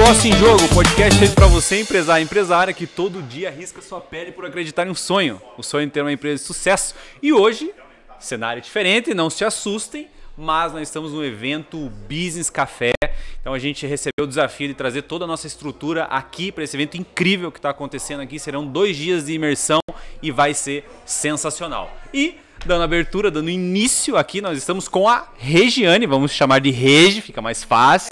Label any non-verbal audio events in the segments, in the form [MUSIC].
Negócio em Jogo, podcast feito para você, empresário e empresária, que todo dia arrisca sua pele por acreditar em um sonho. O sonho de ter uma empresa de sucesso. E hoje, cenário diferente, não se assustem, mas nós estamos no evento Business Café. Então a gente recebeu o desafio de trazer toda a nossa estrutura aqui para esse evento incrível que está acontecendo aqui. Serão dois dias de imersão e vai ser sensacional. E dando abertura, dando início aqui, nós estamos com a Regiane, vamos chamar de Regi, fica mais fácil.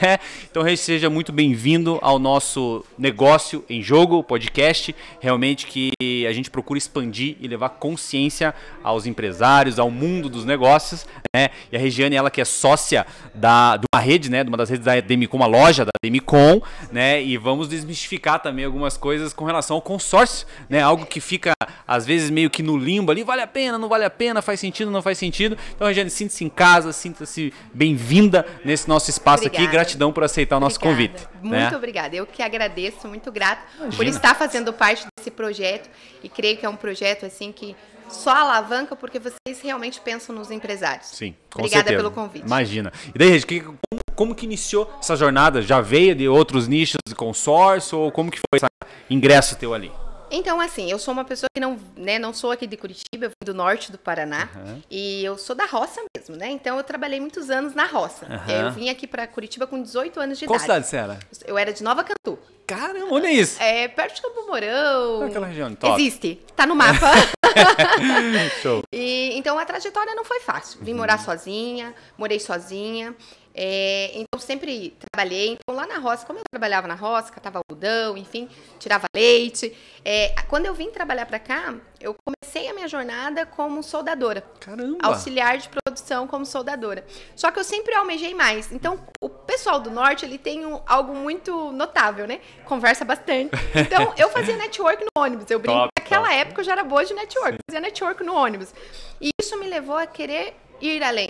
[LAUGHS] então, Regi, seja muito bem-vindo ao nosso Negócio em Jogo, podcast. Realmente que a gente procura expandir e levar consciência aos empresários, ao mundo dos negócios. Né? E a Regiane, ela que é sócia da, de uma rede, né? de uma das redes da Demicon, uma loja da Demicon, né? e vamos desmistificar também algumas coisas com relação ao consórcio, né? algo que fica, às vezes, meio que no limbo ali, vale a pena, não vale a pena, faz sentido, não faz sentido. Então, Regiane, sinta-se em casa, sinta-se bem-vinda nesse nosso espaço Obrigada. aqui. Gratidão por aceitar o nosso obrigada. convite. Muito né? obrigada. Eu que agradeço, muito grato Imagina. por estar fazendo parte desse projeto e creio que é um projeto assim que só alavanca porque vocês realmente pensam nos empresários. Sim, com Obrigada certeza. pelo convite. Imagina. E daí, Regi, como, como, que iniciou essa jornada? Já veio de outros nichos de consórcio ou como que foi esse ingresso teu ali? Então, assim, eu sou uma pessoa que não, né, não sou aqui de Curitiba, eu vim do norte do Paraná uhum. e eu sou da roça mesmo, né? Então, eu trabalhei muitos anos na roça. Uhum. Eu vim aqui para Curitiba com 18 anos de Qual idade. Qual cidade você era? Eu era de Nova Cantu. Caramba, onde é isso? É perto de Campo Mourão. Aquela região, top. Existe, tá no mapa. [LAUGHS] Show. E, então, a trajetória não foi fácil. Vim uhum. morar sozinha, morei sozinha. É, então, sempre trabalhei. Então, lá na roça, como eu trabalhava na roça, catava algodão, enfim, tirava leite. É, quando eu vim trabalhar para cá, eu comecei a minha jornada como soldadora. Caramba! Auxiliar de produção como soldadora. Só que eu sempre almejei mais. Então, o pessoal do norte, ele tem um, algo muito notável, né? Conversa bastante. Então, eu fazia [LAUGHS] network no ônibus. Eu brinco. Top, Naquela top. época, eu já era boa de network. Fazia network no ônibus. E isso me levou a querer ir além.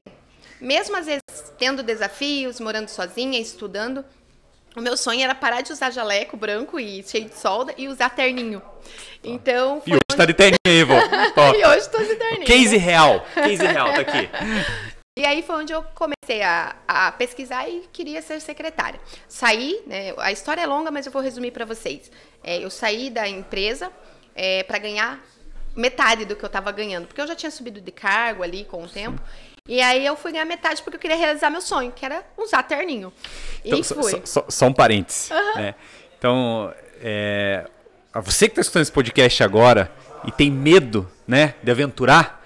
Mesmo às vezes tendo desafios, morando sozinha, estudando, o meu sonho era parar de usar jaleco branco e cheio de solda e usar terninho. Então, e hoje onde... tá de terninho aí, vô. [LAUGHS] e hoje tô de terninho. Case real. Case real tá aqui. [LAUGHS] E aí foi onde eu comecei a, a, pesquisar e queria ser secretária. Saí, né, a história é longa, mas eu vou resumir para vocês. É, eu saí da empresa é, para ganhar metade do que eu estava ganhando, porque eu já tinha subido de cargo ali com o tempo. E aí eu fui ganhar metade porque eu queria realizar meu sonho, que era usar terninho. Então, e fui. Só, só, só um parênteses. Uhum. Né? Então, é, você que está escutando esse podcast agora e tem medo né, de aventurar,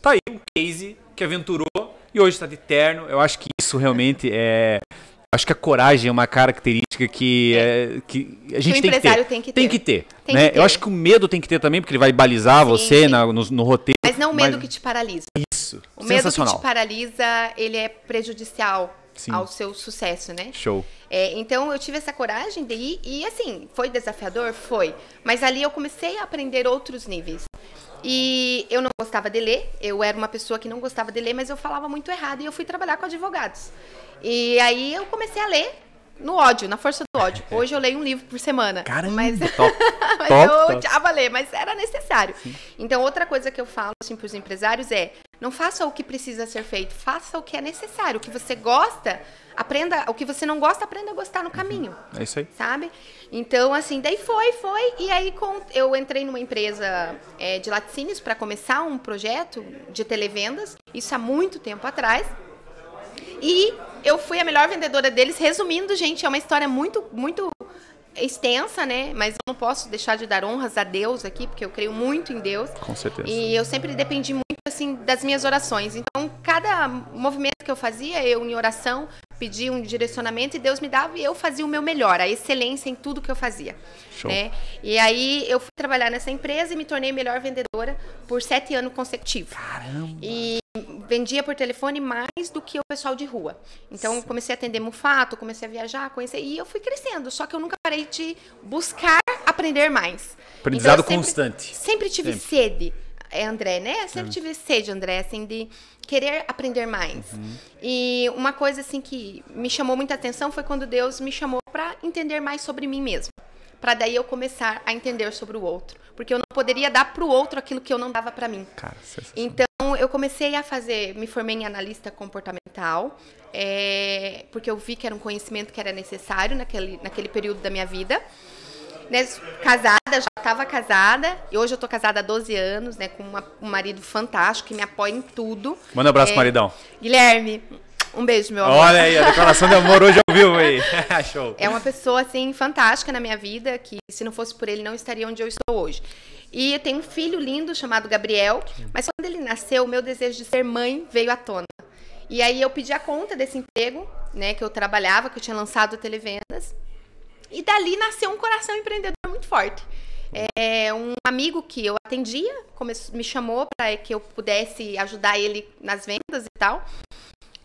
tá aí um case que aventurou e hoje está de terno. Eu acho que isso realmente é. Acho que a coragem é uma característica que, é. É, que a gente que tem, que ter. tem que ter. Tem que ter. Tem né? que ter. Eu acho que o medo tem que ter também, porque ele vai balizar sim, você sim. Na, no, no, roteiro. Mas não o medo mas... que te paralisa. Isso. O medo que te paralisa, ele é prejudicial Sim. ao seu sucesso, né? Show. É, então eu tive essa coragem de ir e assim, foi desafiador? Foi. Mas ali eu comecei a aprender outros níveis. E eu não gostava de ler, eu era uma pessoa que não gostava de ler, mas eu falava muito errado e eu fui trabalhar com advogados. E aí eu comecei a ler no ódio, na força do ódio. [LAUGHS] Hoje eu leio um livro por semana. Caramba, mas, top, [LAUGHS] mas top, eu top. odiava ler, mas era necessário. Sim. Então, outra coisa que eu falo assim, para os empresários é: não faça o que precisa ser feito, faça o que é necessário. O que você gosta, aprenda. O que você não gosta, aprenda a gostar no uhum. caminho. É isso aí. Sabe? Então, assim, daí foi, foi. E aí com, eu entrei numa empresa é, de laticínios para começar um projeto de televendas. Isso há muito tempo atrás. E eu fui a melhor vendedora deles. Resumindo, gente, é uma história muito, muito extensa, né? Mas eu não posso deixar de dar honras a Deus aqui, porque eu creio muito em Deus. Com certeza. E eu sempre dependi muito, assim, das minhas orações. Então, cada movimento que eu fazia, eu em oração, pedia um direcionamento e Deus me dava e eu fazia o meu melhor, a excelência em tudo que eu fazia. Show. Né? E aí eu fui trabalhar nessa empresa e me tornei melhor vendedora por sete anos consecutivos. Caramba! E vendia por telefone mais do que o pessoal de rua. Então comecei a atender mufato, comecei a viajar, conhecer e eu fui crescendo. Só que eu nunca parei de buscar aprender mais. Aprendizado então, sempre, constante. Sempre tive sempre. sede, é, André, né? Sempre hum. tive sede, André, assim, de querer aprender mais. Uhum. E uma coisa assim que me chamou muita atenção foi quando Deus me chamou para entender mais sobre mim mesmo. Para daí eu começar a entender sobre o outro, porque eu não poderia dar para o outro aquilo que eu não dava para mim. Cara, então eu comecei a fazer, me formei em analista comportamental, é, porque eu vi que era um conhecimento que era necessário naquele, naquele período da minha vida. Né, casada, já estava casada, e hoje eu tô casada há 12 anos, né, com uma, um marido fantástico que me apoia em tudo. Manda um abraço, é, maridão. Guilherme, um beijo, meu amor. Olha aí, a declaração de amor hoje ao vivo aí. [LAUGHS] [LAUGHS] Show. É uma pessoa, assim, fantástica na minha vida, que se não fosse por ele, não estaria onde eu estou hoje. E eu tenho um filho lindo chamado Gabriel, mas quando ele nasceu, o meu desejo de ser mãe veio à tona. E aí eu pedi a conta desse emprego, né, que eu trabalhava, que eu tinha lançado televendas. E dali nasceu um coração empreendedor muito forte. É, um amigo que eu atendia começou, me chamou para que eu pudesse ajudar ele nas vendas e tal.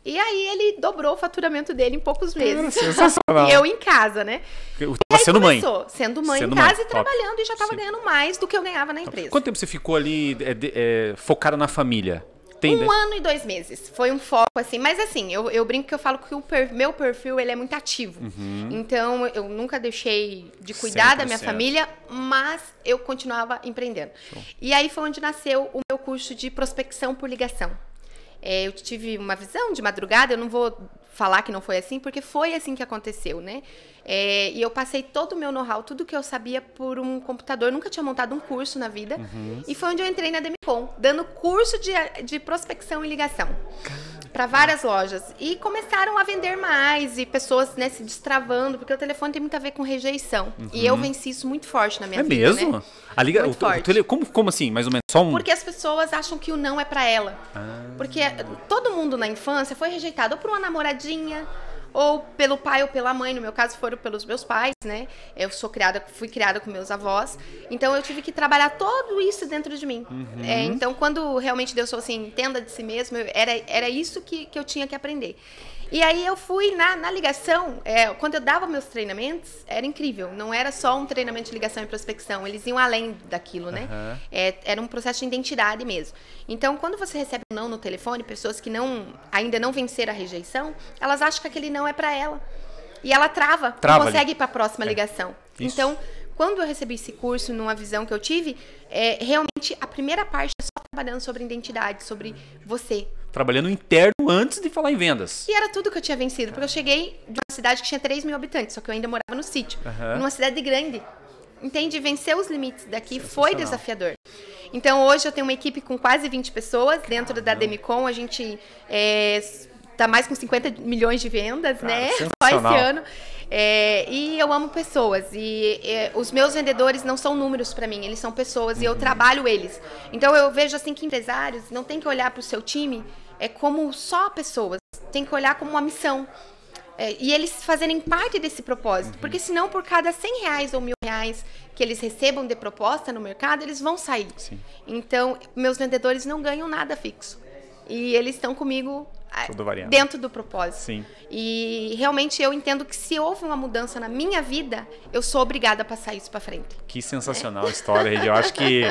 E aí ele dobrou o faturamento dele em poucos meses. sensacional. e [LAUGHS] eu em casa, né? Eu tava sendo começou, mãe. Sendo mãe sendo em casa mãe. e trabalhando Top. e já estava ganhando mais do que eu ganhava na empresa. Quanto tempo você ficou ali é, é, focada na família? Tem, um né? ano e dois meses. Foi um foco, assim. Mas, assim, eu, eu brinco que eu falo que o per, meu perfil, ele é muito ativo. Uhum. Então, eu nunca deixei de cuidar da minha família, mas eu continuava empreendendo. Show. E aí foi onde nasceu o meu curso de prospecção por ligação. É, eu tive uma visão de madrugada, eu não vou falar que não foi assim, porque foi assim que aconteceu, né? É, e eu passei todo o meu know-how, tudo que eu sabia por um computador. Nunca tinha montado um curso na vida. Uhum. E foi onde eu entrei na Demicon, dando curso de, de prospecção e ligação para várias lojas. E começaram a vender mais e pessoas né, se destravando, porque o telefone tem muito a ver com rejeição. Uhum. E eu venci isso muito forte na minha é vida. É mesmo? Né? A liga, muito o, forte. O tele, como, como assim, mais ou menos? Só um... Porque as pessoas acham que o não é para ela. Ah. Porque todo mundo na infância foi rejeitado ou por uma namoradinha, ou pelo pai ou pela mãe, no meu caso foram pelos meus pais, né? Eu sou criada, fui criada com meus avós, então eu tive que trabalhar tudo isso dentro de mim. Uhum. É, então, quando realmente Deus falou assim, entenda de si mesmo, era, era isso que, que eu tinha que aprender. E aí eu fui na, na ligação, é, quando eu dava meus treinamentos, era incrível. Não era só um treinamento de ligação e prospecção, eles iam além daquilo, né? Uhum. É, era um processo de identidade mesmo. Então, quando você recebe um não no telefone, pessoas que não ainda não venceram a rejeição, elas acham que aquele não é para ela. E ela trava, trava não consegue ali. ir para a próxima é. ligação. Isso. Então, quando eu recebi esse curso, numa visão que eu tive, é, realmente a primeira parte é só trabalhando sobre identidade, sobre você, trabalhando interno antes de falar em vendas. E era tudo que eu tinha vencido, porque eu cheguei de uma cidade que tinha 3 mil habitantes, só que eu ainda morava no sítio, uhum. numa cidade grande. Entende? Vencer os limites daqui foi desafiador. Então hoje eu tenho uma equipe com quase 20 pessoas dentro Caramba. da Demicon, a gente é, tá mais com 50 milhões de vendas, Cara, né? [LAUGHS] Só esse ano. É, e eu amo pessoas. E, e, os meus vendedores não são números para mim, eles são pessoas uhum. e eu trabalho eles. Então eu vejo assim que empresários não tem que olhar para o seu time é como só pessoas, tem que olhar como uma missão. É, e eles fazerem parte desse propósito. Uhum. Porque senão, por cada 100 reais ou mil reais que eles recebam de proposta no mercado, eles vão sair. Sim. Então, meus vendedores não ganham nada fixo. E eles estão comigo dentro do propósito. Sim. E realmente eu entendo que se houve uma mudança na minha vida, eu sou obrigada a passar isso para frente. Que sensacional é. história, Eu acho que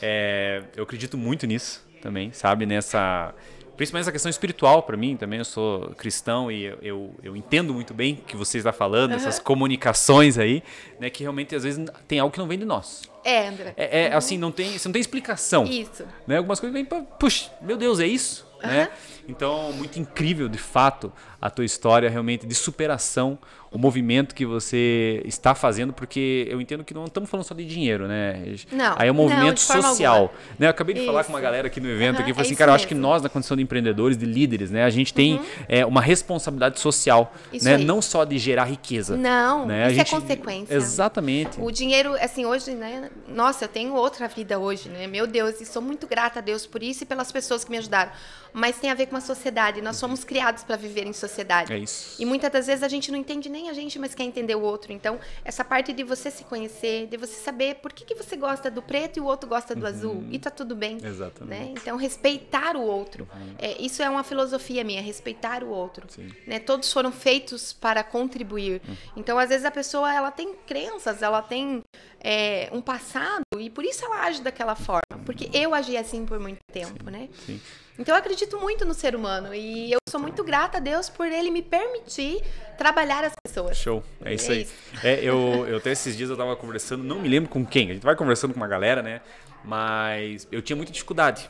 é, [LAUGHS] eu acredito muito nisso também, sabe? Nessa principalmente essa questão espiritual para mim também. Eu sou cristão e eu, eu, eu entendo muito bem o que você está falando, uhum. essas comunicações aí, né? Que realmente às vezes tem algo que não vem de nós. É, André. É, é uhum. assim, não tem, você não tem explicação. Isso. Né? Algumas coisas vêm para, puxa, meu Deus, é isso? Uhum. Né? Então, muito incrível de fato a tua história realmente de superação, o movimento que você está fazendo, porque eu entendo que não estamos falando só de dinheiro, né? Não. Aí é um movimento não, social. Né? Eu acabei de isso. falar com uma galera aqui no evento uhum, aqui, falei é assim, cara, eu acho que nós, na condição de empreendedores, de líderes, né, a gente tem uhum. é, uma responsabilidade social, isso né? Aí. Não só de gerar riqueza. Não, né? isso é gente... é consequência. Exatamente. O dinheiro, assim, hoje, né? Nossa, eu tenho outra vida hoje, né? Meu Deus, e sou muito grata a Deus por isso e pelas pessoas que me ajudaram. Mas tem a ver com a sociedade. Nós somos criados para viver em sociedade. É isso. E muitas das vezes a gente não entende nem a gente, mas quer entender o outro. Então, essa parte de você se conhecer, de você saber por que, que você gosta do preto e o outro gosta do uhum. azul. E tá tudo bem. Exatamente. Né? Então, respeitar o outro. Uhum. É, isso é uma filosofia minha, respeitar o outro. Né? Todos foram feitos para contribuir. Uhum. Então, às vezes, a pessoa ela tem crenças, ela tem é, um passado e por isso ela age daquela forma. Porque eu agi assim por muito tempo, Sim. né? Sim. Então eu acredito muito no ser humano e eu sou muito grata a Deus por ele me permitir trabalhar as pessoas. Show, é isso é aí. Isso. É, eu, eu até esses dias eu tava conversando, não me lembro com quem, a gente vai conversando com uma galera, né? Mas eu tinha muita dificuldade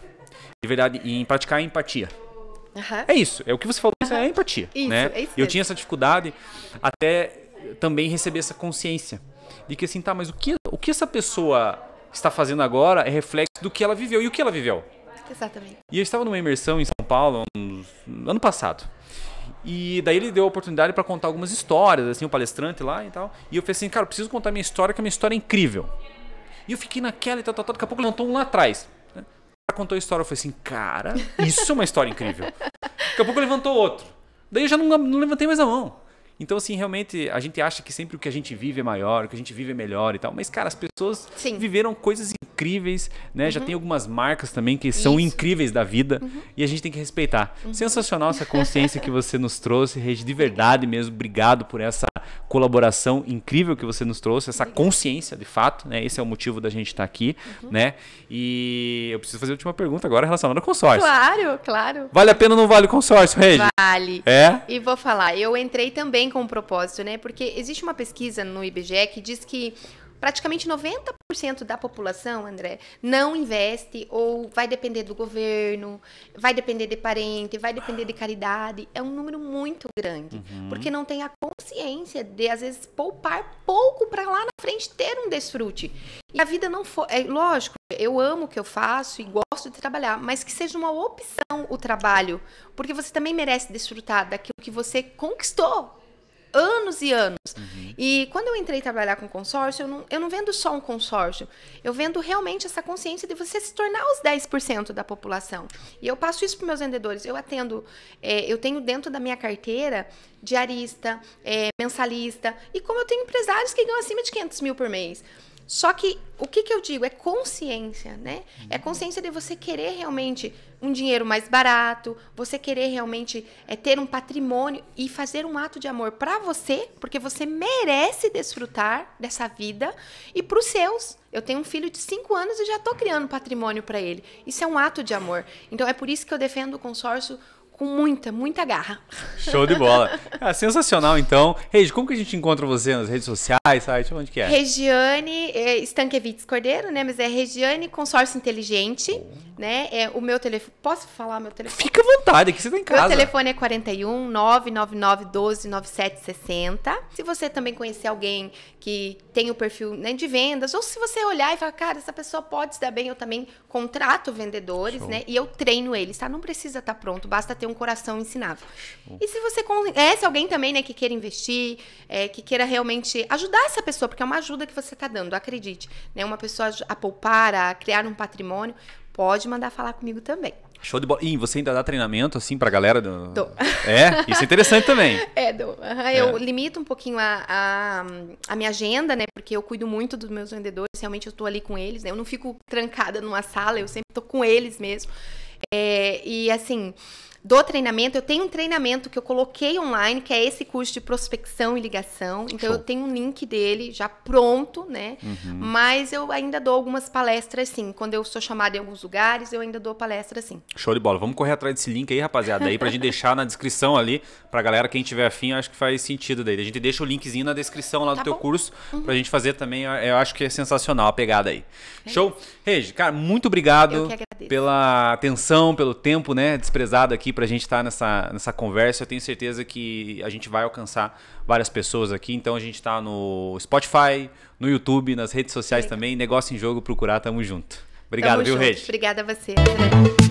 de verdade, em praticar a empatia. Aham. É isso, é o que você falou, isso é empatia. Isso, né? é isso eu tinha essa dificuldade até também receber essa consciência de que assim, tá, mas o que, o que essa pessoa está fazendo agora é reflexo do que ela viveu. E o que ela viveu? Exatamente. E eu estava numa imersão em São Paulo um- ano passado. E daí ele deu a oportunidade para contar algumas histórias, assim, o palestrante lá e tal. E eu falei assim, cara, preciso contar minha história, que a minha história é incrível. E eu fiquei naquela e tal, tal, tal. Daqui a pouco levantou um lá atrás. Né? O cara contou a história, eu falei assim, cara, isso é uma história incrível. Daqui a pouco levantou outro. Daí eu já não, não levantei mais a mão. Então, assim, realmente, a gente acha que sempre o que a gente vive é maior, o que a gente vive é melhor e tal. Mas, cara, as pessoas Sim. viveram coisas incríveis, né? Já tem algumas marcas também que são Isso. incríveis da vida e a gente tem que respeitar. Sensacional essa consciência que você nos trouxe, Regi, de verdade mesmo. Obrigado por essa colaboração incrível que você nos trouxe, essa consciência, de fato, né? Esse é o motivo da gente estar aqui, né? E eu preciso fazer a última pergunta agora relacionada ao consórcio. Claro, claro. Vale a pena ou não vale o consórcio, Regi? Vale. É? E vou falar, eu entrei também com um propósito, né? Porque existe uma pesquisa no IBGE que diz que praticamente 90% da população, André, não investe ou vai depender do governo, vai depender de parente, vai depender de caridade. É um número muito grande, porque não tem a consciência de às vezes poupar pouco para lá na frente ter um desfrute. E a vida não foi, é lógico, eu amo o que eu faço e gosto de trabalhar, mas que seja uma opção o trabalho, porque você também merece desfrutar daquilo que você conquistou anos e anos. E quando eu entrei trabalhar com consórcio, eu não, eu não vendo só um consórcio, eu vendo realmente essa consciência de você se tornar os 10% da população. E eu passo isso para meus vendedores. Eu atendo, é, eu tenho dentro da minha carteira diarista, é, mensalista, e como eu tenho empresários que ganham acima de 500 mil por mês. Só que o que, que eu digo? É consciência, né? É consciência de você querer realmente um dinheiro mais barato, você querer realmente é, ter um patrimônio e fazer um ato de amor para você, porque você merece desfrutar dessa vida e para os seus. Eu tenho um filho de 5 anos e já estou criando patrimônio para ele. Isso é um ato de amor. Então é por isso que eu defendo o consórcio com muita, muita garra. Show de bola. Ah, sensacional, então. Regi, como que a gente encontra você nas redes sociais, site? Onde que é? Regiane é, Stankiewicz Cordeiro, né? Mas é Regiane Consórcio Inteligente, né? É o meu telefone. Posso falar meu telefone? Fica à vontade, aqui você tá em Meu casa. telefone é 41 999 12 9760. Se você também conhecer alguém que tem o perfil né, de vendas, ou se você olhar e falar, cara, essa pessoa pode se dar bem, eu também contrato vendedores, Show. né? E eu treino eles, tá? Não precisa estar pronto, basta ter um coração ensinável. E se você conhece alguém também, né, que queira investir, é, que queira realmente ajudar essa pessoa, porque é uma ajuda que você tá dando, acredite, né? Uma pessoa a poupar, a criar um patrimônio, pode mandar falar comigo também. Show de bola. Ih, você ainda dá treinamento, assim, pra galera? Do... Dou. É? Isso é interessante também. [LAUGHS] É, do, aham, eu limito um pouquinho a, a, a minha agenda, né? Porque eu cuido muito dos meus vendedores, realmente eu tô ali com eles, né? Eu não fico trancada numa sala, eu sempre tô com eles mesmo. É, e assim, do treinamento, eu tenho um treinamento que eu coloquei online, que é esse curso de prospecção e ligação. Então Show. eu tenho um link dele já pronto, né? Mas eu ainda dou algumas palestras, sim. Quando eu sou chamada em alguns lugares, eu ainda dou palestra, sim. Show de bola. Vamos correr atrás desse link aí, rapaziada, aí pra gente [LAUGHS] deixar na descrição ali, pra galera, quem tiver afim, acho que faz sentido daí. A gente deixa o linkzinho na descrição lá do Tá teu bom. curso, pra gente fazer também, eu- acho que é sensacional a pegada aí. Show? Regi, cara, muito obrigado pela atenção, pelo tempo, né, desprezado aqui pra gente estar nessa, nessa conversa. Eu tenho certeza que a gente vai alcançar várias pessoas aqui, então a gente tá no Spotify, no YouTube, nas redes sociais Legal. também, Negócio em Jogo, procurar, tamo junto. Obrigado, Tamo viu, junto. Regi? Obrigada a você, André.